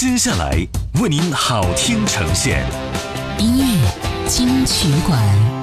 接下来为您好听呈现，音乐金曲馆。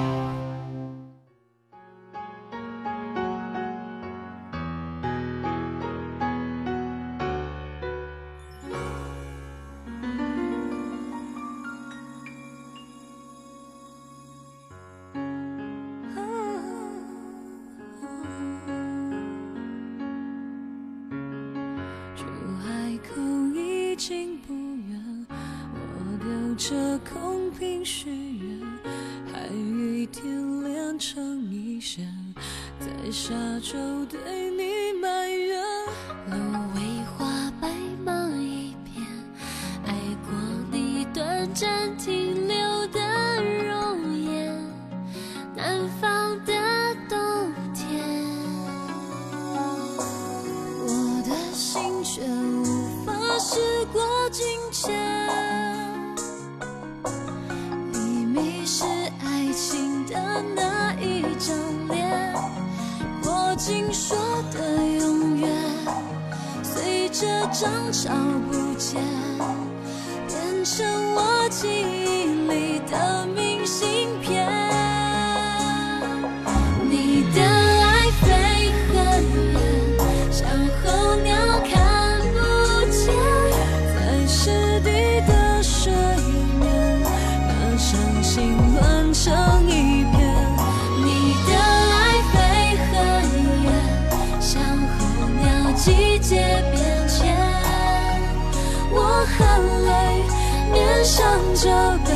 就。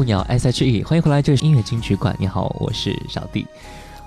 候鸟 S.H.E，欢迎回来，这是音乐金曲馆。你好，我是小弟。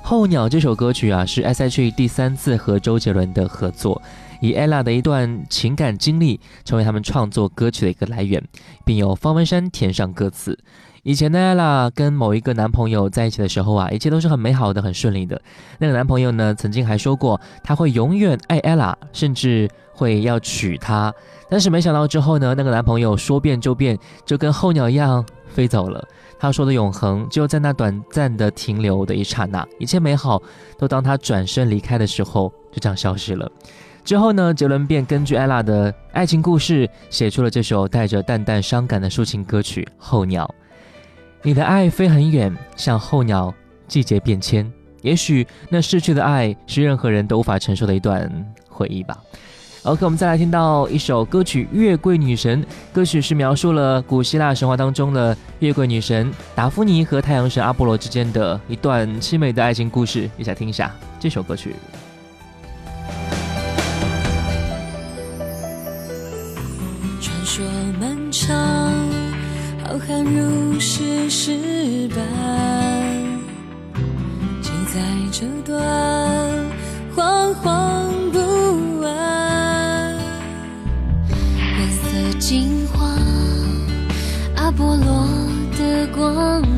候鸟这首歌曲啊，是 S.H.E 第三次和周杰伦的合作，以 ella 的一段情感经历成为他们创作歌曲的一个来源，并由方文山填上歌词。以前的 ella 跟某一个男朋友在一起的时候啊，一切都是很美好的，很顺利的。那个男朋友呢，曾经还说过他会永远爱 ella，甚至会要娶她。但是没想到之后呢，那个男朋友说变就变，就跟候鸟一样。飞走了。他说的永恒，就在那短暂的停留的一刹那，一切美好都当他转身离开的时候，就这样消失了。之后呢？杰伦便根据艾拉的爱情故事，写出了这首带着淡淡伤感的抒情歌曲《候鸟》。你的爱飞很远，像候鸟，季节变迁。也许那逝去的爱，是任何人都无法承受的一段回忆吧。OK，我们再来听到一首歌曲《月桂女神》。歌曲是描述了古希腊神话当中的月桂女神达芙妮和太阳神阿波罗之间的一段凄美的爱情故事。一起来听一下这首歌曲。传说漫长，浩瀚如这段剥落的光。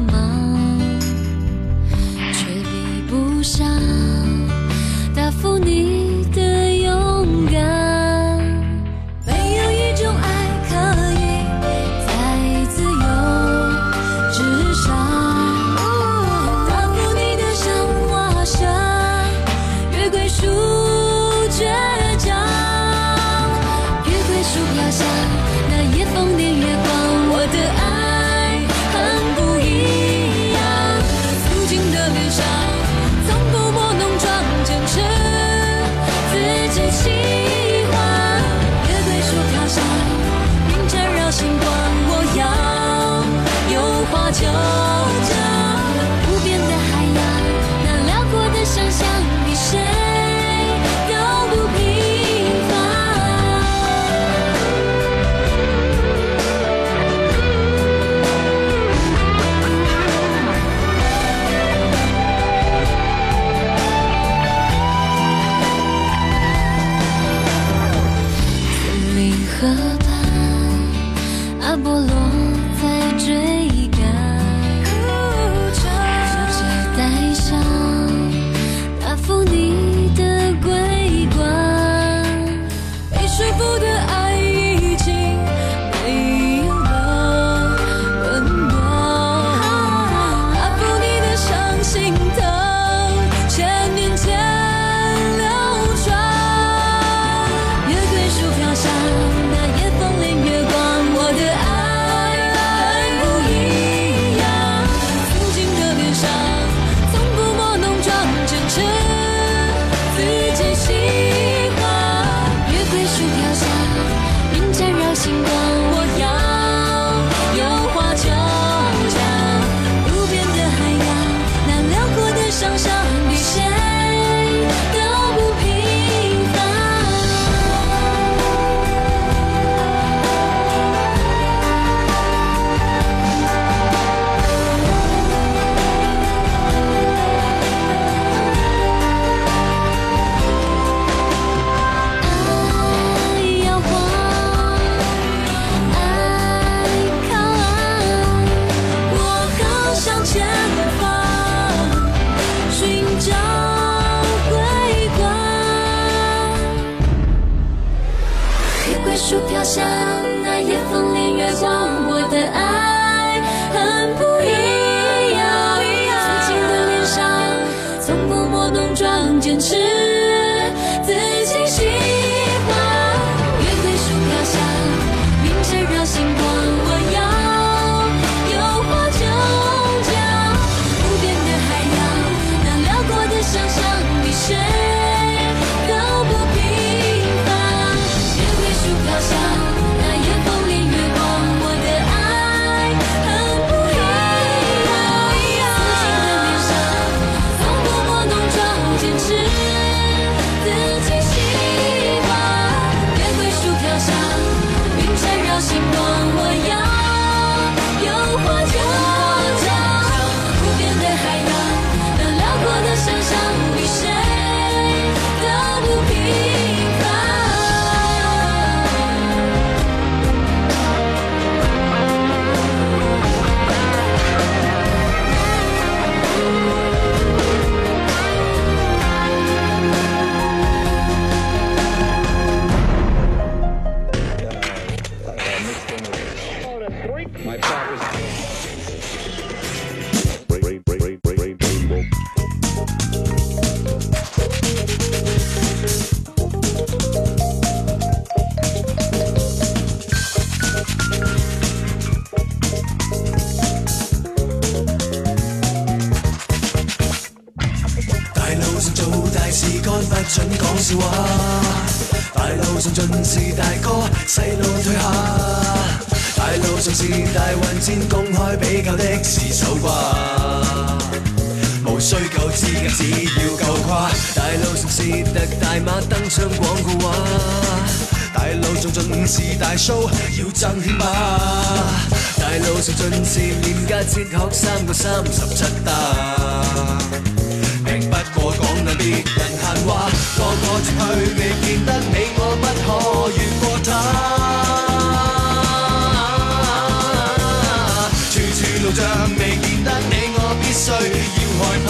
三十七大，並不過講那別人閒話。个个前去，未見得你我不可越過他。處處路障，未見得你我必須要害怕。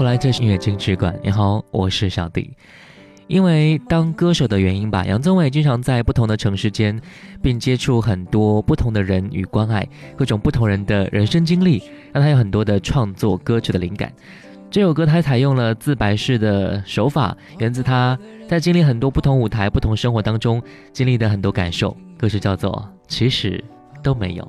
后来这是音乐金曲馆，你好，我是小迪。因为当歌手的原因吧，杨宗纬经常在不同的城市间，并接触很多不同的人与关爱，各种不同人的人生经历，让他有很多的创作歌曲的灵感。这首歌他采用了自白式的手法，源自他在经历很多不同舞台、不同生活当中经历的很多感受。歌曲叫做《其实都没有》。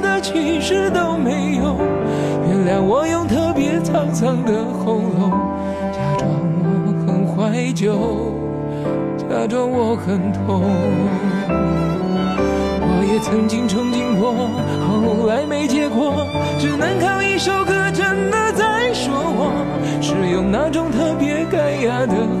其实都没有原谅我，用特别沧桑的喉咙，假装我很怀旧，假装我很痛。我也曾经憧憬过，后来没结果，只能靠一首歌真的在说我，是用那种特别干哑的。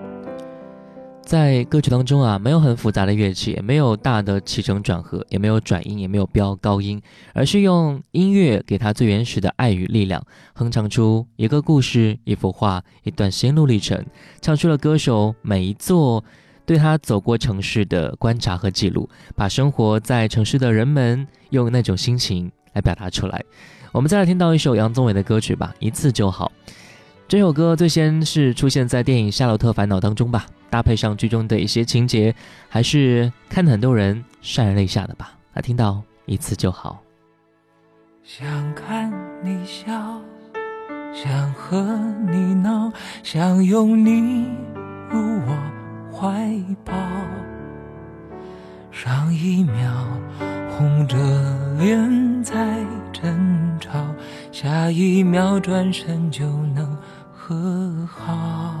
在歌曲当中啊，没有很复杂的乐器，也没有大的起承转合，也没有转音，也没有飙高音，而是用音乐给他最原始的爱与力量，哼唱出一个故事、一幅画、一段心路历程，唱出了歌手每一座对他走过城市的观察和记录，把生活在城市的人们用那种心情来表达出来。我们再来听到一首杨宗纬的歌曲吧，《一次就好》。这首歌最先是出现在电影《夏洛特烦恼》当中吧。搭配上剧中的一些情节，还是看很多人潸然泪下的吧。他听到一次就好。想看你笑，想和你闹，想拥你入我怀抱。上一秒红着脸在争吵，下一秒转身就能和好。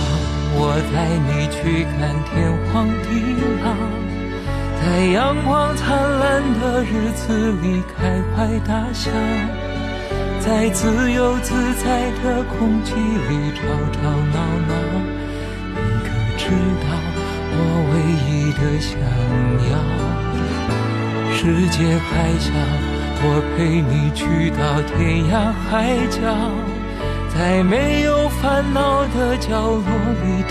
我带你去看天荒地老，在阳光灿烂的日子里开怀大笑，在自由自在的空气里吵吵闹闹。你可知道我唯一的想要？世界还小，我陪你去到天涯海角，在没有烦恼的角落里。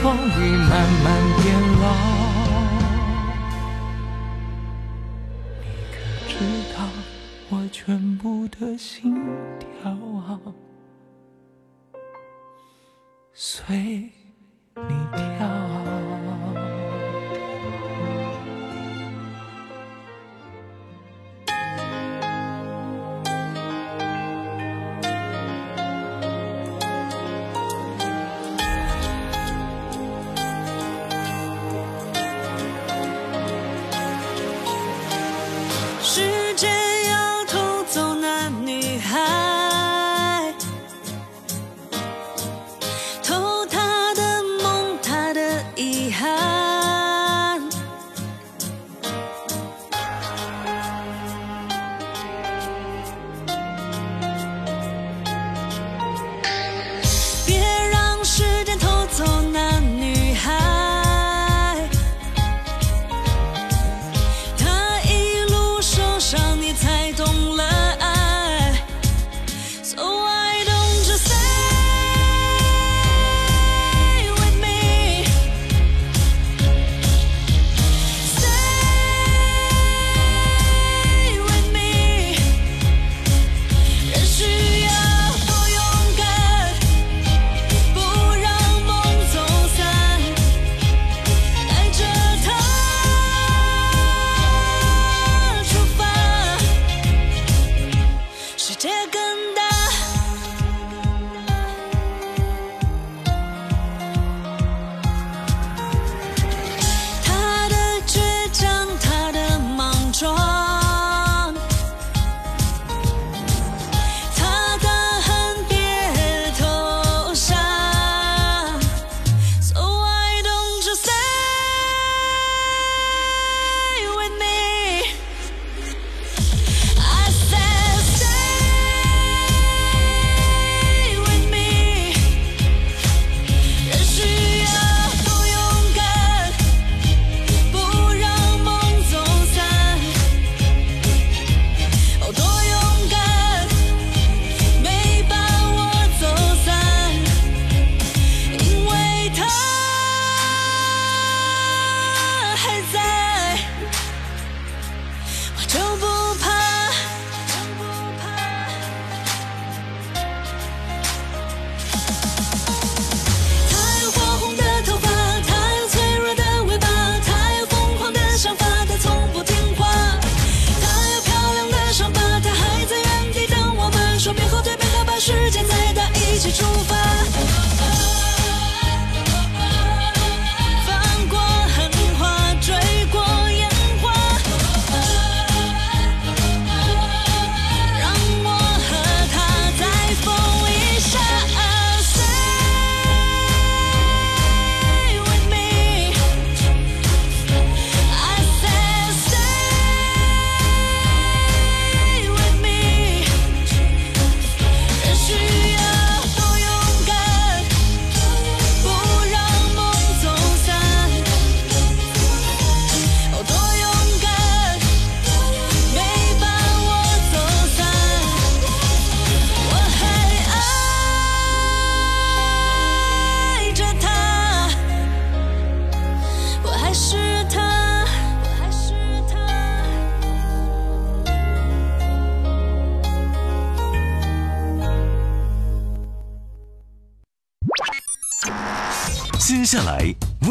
你慢慢变老，你可知道我全部的心跳啊，随你跳。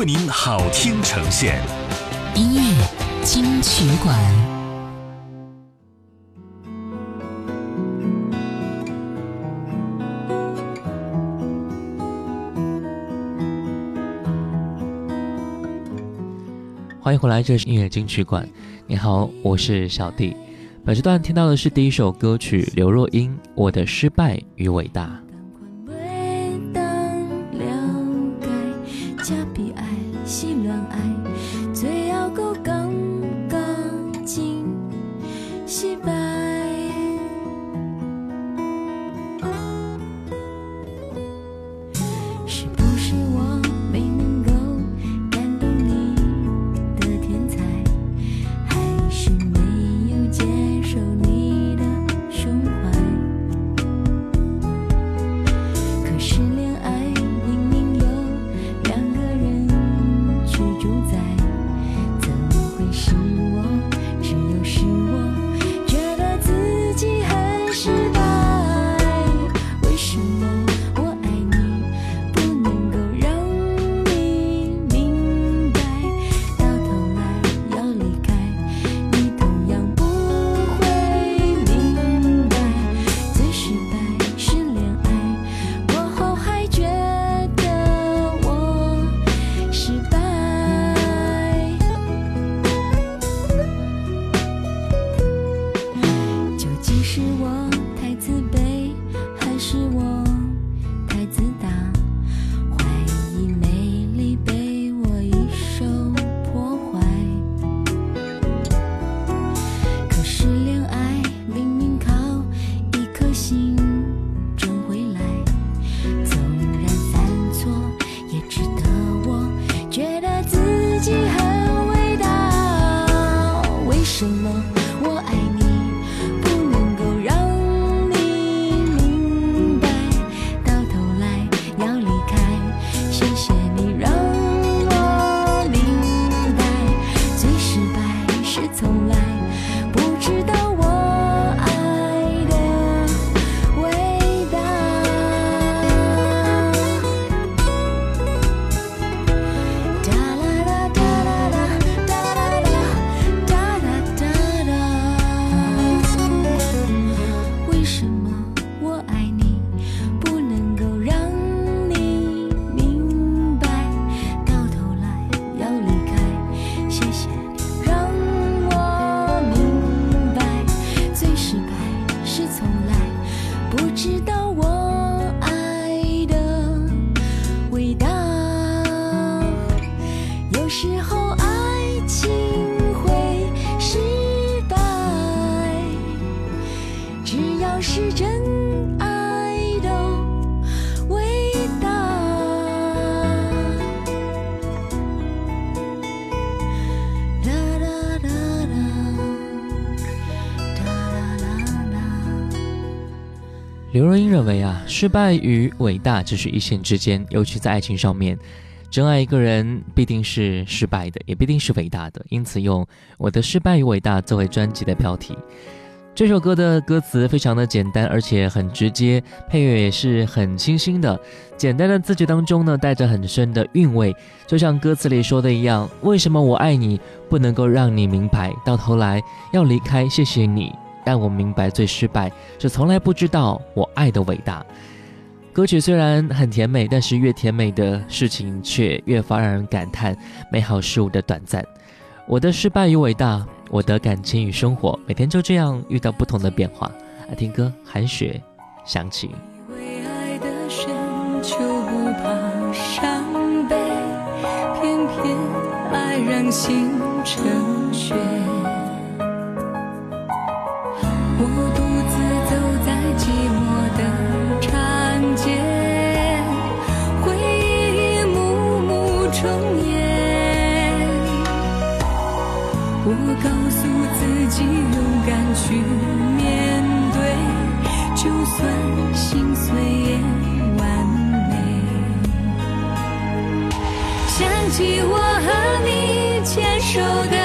您好，听呈现。音乐金曲馆，欢迎回来，这是音乐金曲馆。你好，我是小弟。本时段听到的是第一首歌曲《刘若英》《我的失败与伟大》。失败与伟大只是一线之间，尤其在爱情上面，真爱一个人必定是失败的，也必定是伟大的。因此，用我的失败与伟大作为专辑的标题。这首歌的歌词非常的简单，而且很直接，配乐也是很清新的。简单的字句当中呢，带着很深的韵味。就像歌词里说的一样，为什么我爱你不能够让你明白？到头来要离开，谢谢你。让我明白最失败是从来不知道我爱的伟大。歌曲虽然很甜美，但是越甜美的事情却越发让人感叹美好事物的短暂。我的失败与伟大，我的感情与生活，每天就这样遇到不同的变化。来听歌，韩雪，想起。去面对，就算心碎也完美。想起我和你牵手。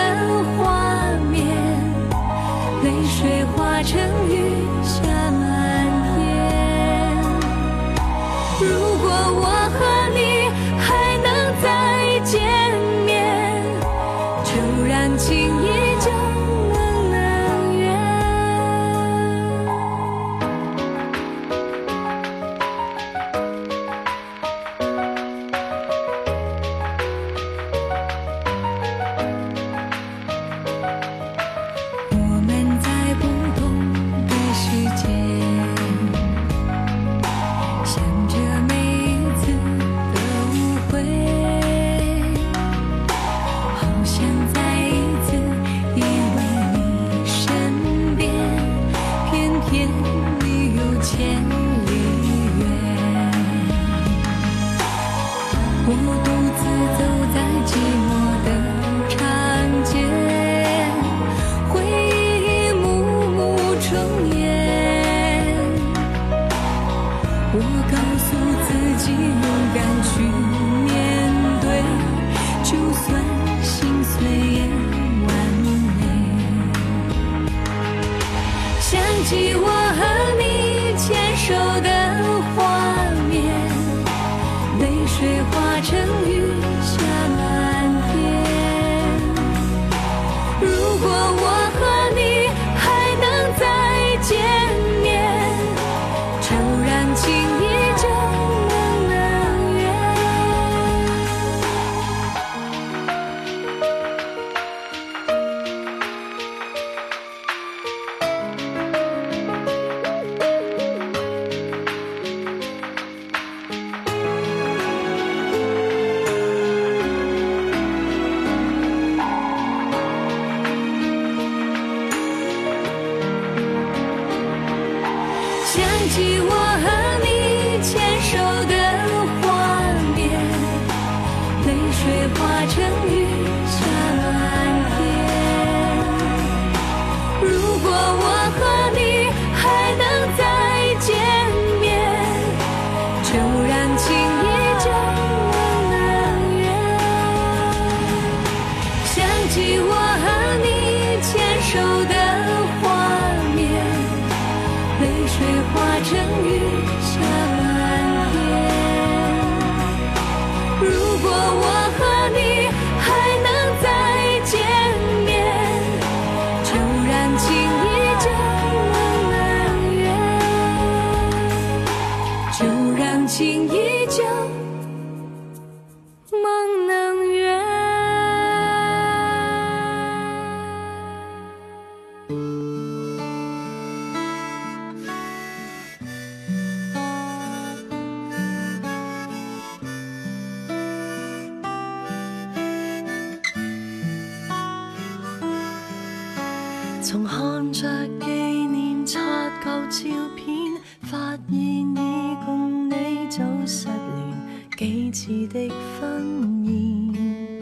次的婚宴，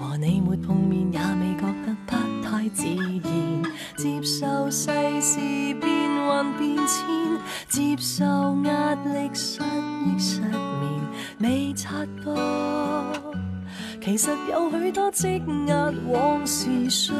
和你没碰面也未觉得不太自然。接受世事变幻变迁，接受压力、失忆、失眠，未察觉，其实有许多积压往事碎。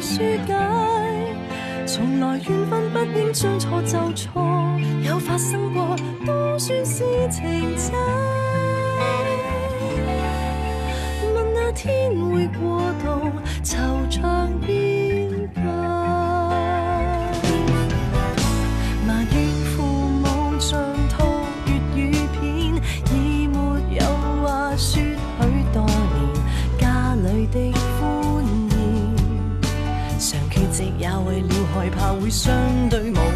书解，从来缘分不应将错就错，有发生过都算是情债。害怕会相对无。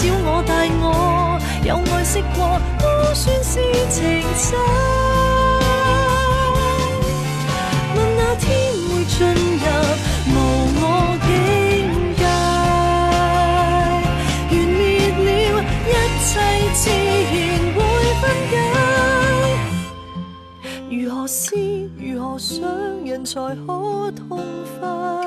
小我大我，有爱惜过，都算是情真。问哪天会进入无我境界？缘灭了，一切自然会分解。如何思，如何想，人才可痛快？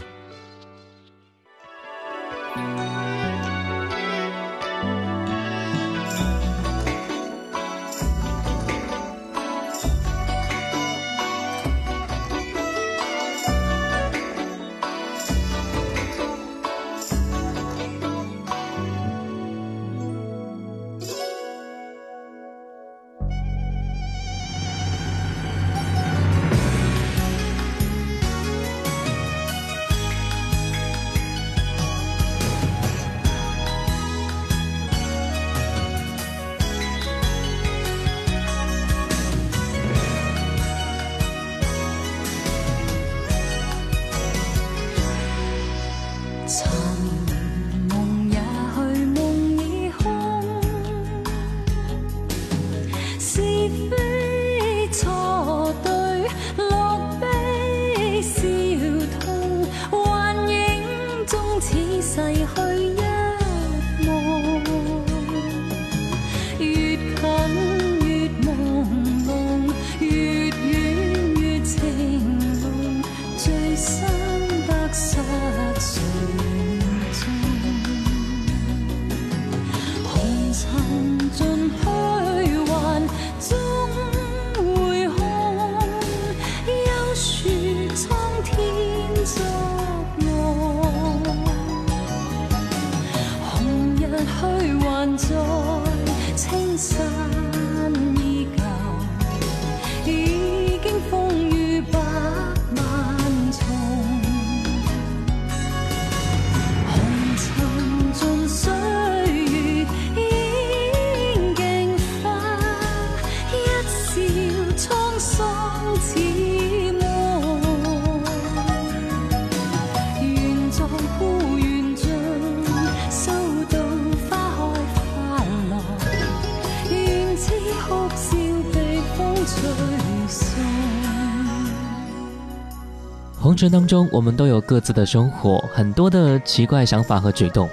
生当中，我们都有各自的生活，很多的奇怪想法和举动，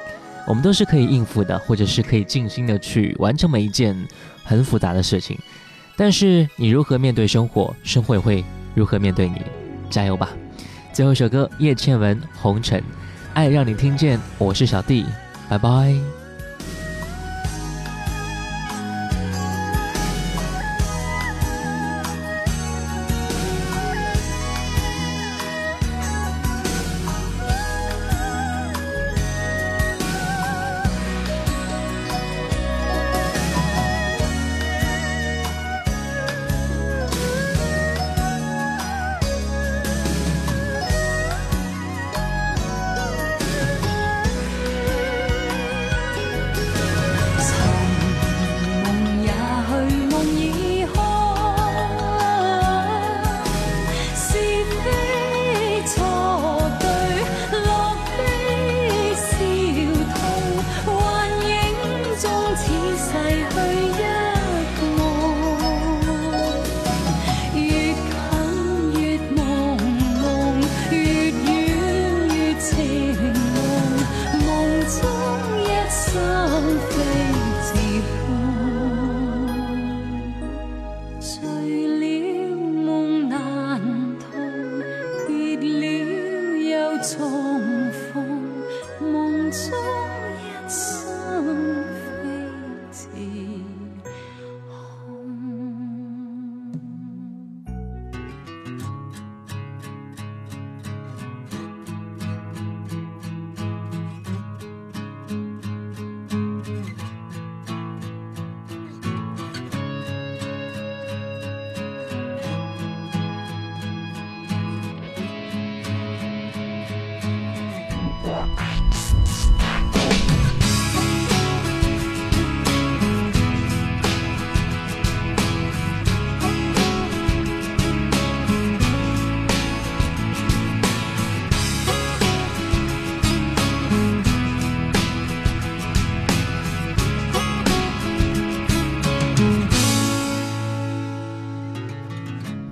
我们都是可以应付的，或者是可以静心的去完成每一件很复杂的事情。但是你如何面对生活，生活也会如何面对你。加油吧！最后一首歌，叶倩文《红尘》，爱让你听见，我是小弟，拜拜。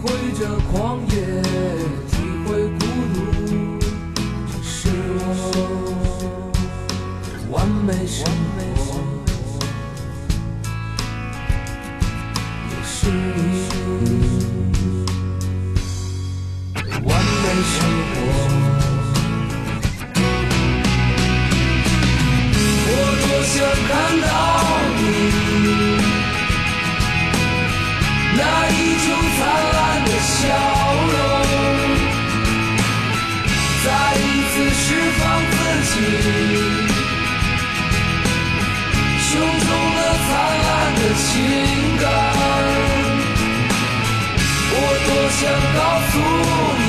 体会这狂野，体会孤独，这是我完美生活。这是你完美生活。我多想看到。情感，我多想告诉。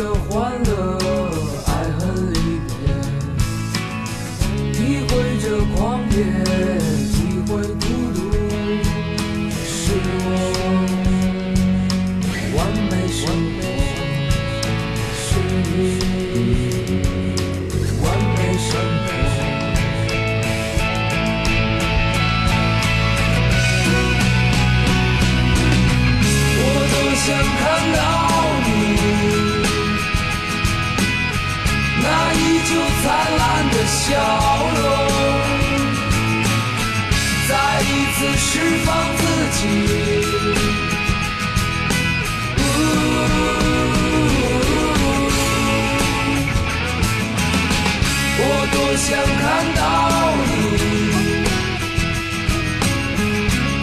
的欢乐。释放自己。呜，我多想看到你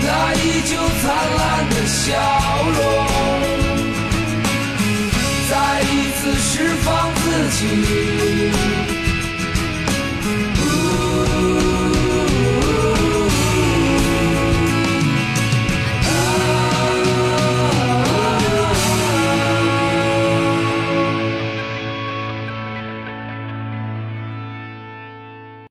那依旧灿烂的笑容，再一次释放自己。